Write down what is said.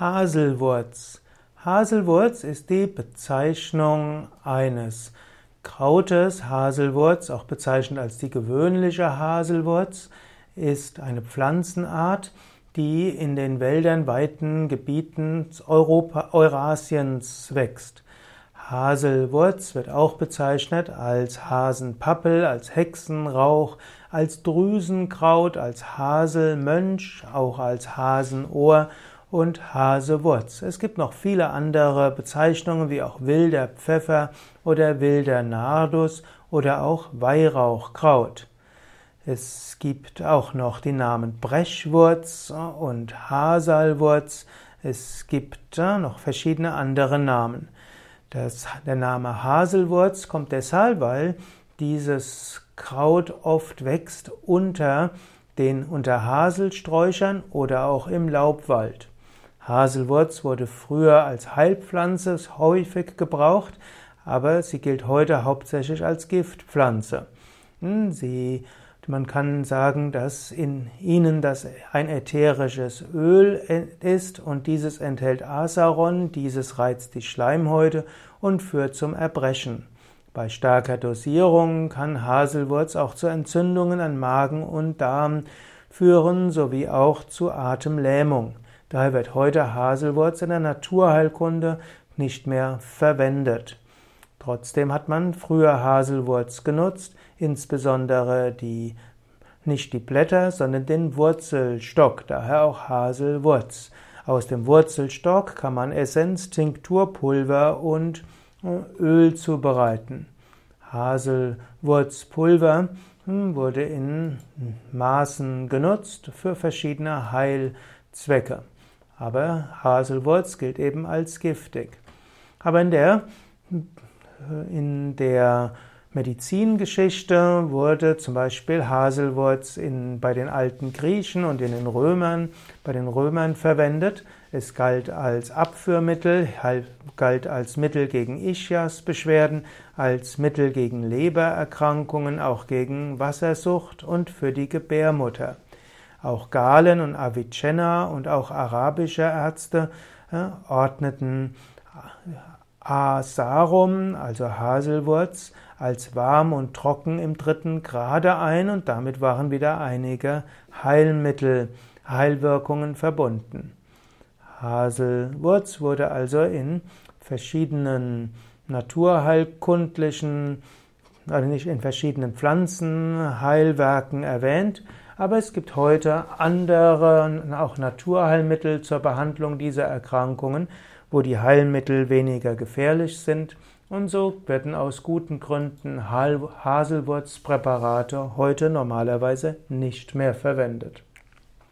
Haselwurz. Haselwurz ist die Bezeichnung eines Krautes. Haselwurz, auch bezeichnet als die gewöhnliche Haselwurz, ist eine Pflanzenart, die in den Wäldern weiten Gebieten Europa, Eurasiens wächst. Haselwurz wird auch bezeichnet als Hasenpappel, als Hexenrauch, als Drüsenkraut, als Haselmönch, auch als Hasenohr und Hasewurz. Es gibt noch viele andere Bezeichnungen wie auch wilder Pfeffer oder wilder Nardus oder auch Weihrauchkraut. Es gibt auch noch die Namen Brechwurz und Hasalwurz. Es gibt noch verschiedene andere Namen. Das, der Name Haselwurz kommt deshalb, weil dieses Kraut oft wächst unter den unter Haselsträuchern oder auch im Laubwald. Haselwurz wurde früher als Heilpflanze häufig gebraucht, aber sie gilt heute hauptsächlich als Giftpflanze. Hm, sie, man kann sagen, dass in ihnen das ein ätherisches Öl ist und dieses enthält Asaron, dieses reizt die Schleimhäute und führt zum Erbrechen. Bei starker Dosierung kann Haselwurz auch zu Entzündungen an Magen und Darm führen sowie auch zu Atemlähmung. Daher wird heute Haselwurz in der Naturheilkunde nicht mehr verwendet. Trotzdem hat man früher Haselwurz genutzt, insbesondere die nicht die Blätter, sondern den Wurzelstock, daher auch Haselwurz. Aus dem Wurzelstock kann man Essenz, Tinkturpulver und äh, Öl zubereiten. Haselwurzpulver hm, wurde in Maßen genutzt für verschiedene Heilzwecke. Aber Haselwurz gilt eben als giftig. Aber in der, in der Medizingeschichte wurde zum Beispiel Haselwurz in, bei den alten Griechen und in den Römern, bei den Römern verwendet. Es galt als Abführmittel, galt als Mittel gegen Ischias-Beschwerden, als Mittel gegen Lebererkrankungen, auch gegen Wassersucht und für die Gebärmutter. Auch Galen und Avicenna und auch arabische Ärzte äh, ordneten Asarum, also Haselwurz, als warm und trocken im dritten Grade ein und damit waren wieder einige Heilmittel, Heilwirkungen verbunden. Haselwurz wurde also in verschiedenen naturheilkundlichen, also nicht in verschiedenen Pflanzenheilwerken erwähnt, aber es gibt heute andere, auch Naturheilmittel zur Behandlung dieser Erkrankungen, wo die Heilmittel weniger gefährlich sind. Und so werden aus guten Gründen Haselwurzpräparate heute normalerweise nicht mehr verwendet.